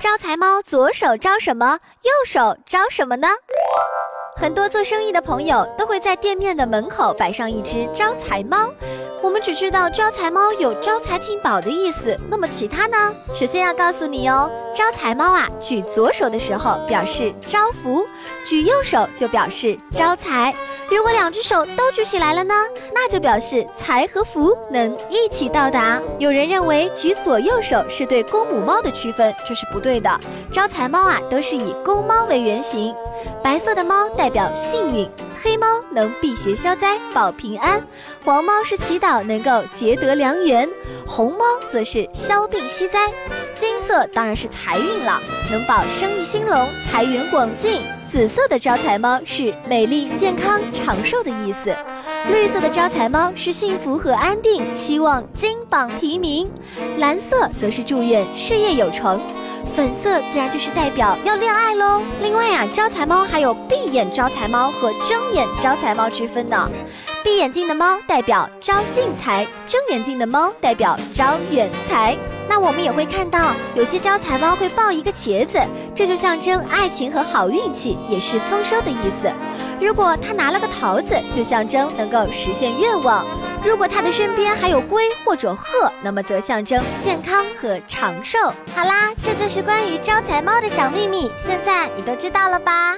招财猫左手招什么，右手招什么呢？很多做生意的朋友都会在店面的门口摆上一只招财猫。我们只知道招财猫有招财进宝的意思，那么其他呢？首先要告诉你哦，招财猫啊，举左手的时候表示招福，举右手就表示招财。如果两只手都举起来了呢，那就表示财和福能一起到达。有人认为举左右手是对公母猫的区分，这是不对的。招财猫啊，都是以公猫为原型，白色的猫代表幸运。黑猫能辟邪消灾保平安，黄猫是祈祷能够结得良缘，红猫则是消病息灾，金色当然是财运了，能保生意兴隆、财源广进。紫色的招财猫是美丽、健康、长寿的意思，绿色的招财猫是幸福和安定，希望金榜题名，蓝色则是祝愿事业有成。粉色自然就是代表要恋爱喽。另外啊，招财猫还有闭眼招财猫和睁眼招财猫之分呢。闭眼睛的猫代表招进财，睁眼睛的猫代表招远财。那我们也会看到，有些招财猫会抱一个茄子，这就象征爱情和好运气，也是丰收的意思。如果它拿了个桃子，就象征能够实现愿望。如果它的身边还有龟或者鹤，那么则象征健康和长寿。好啦，这就是关于招财猫的小秘密，现在你都知道了吧？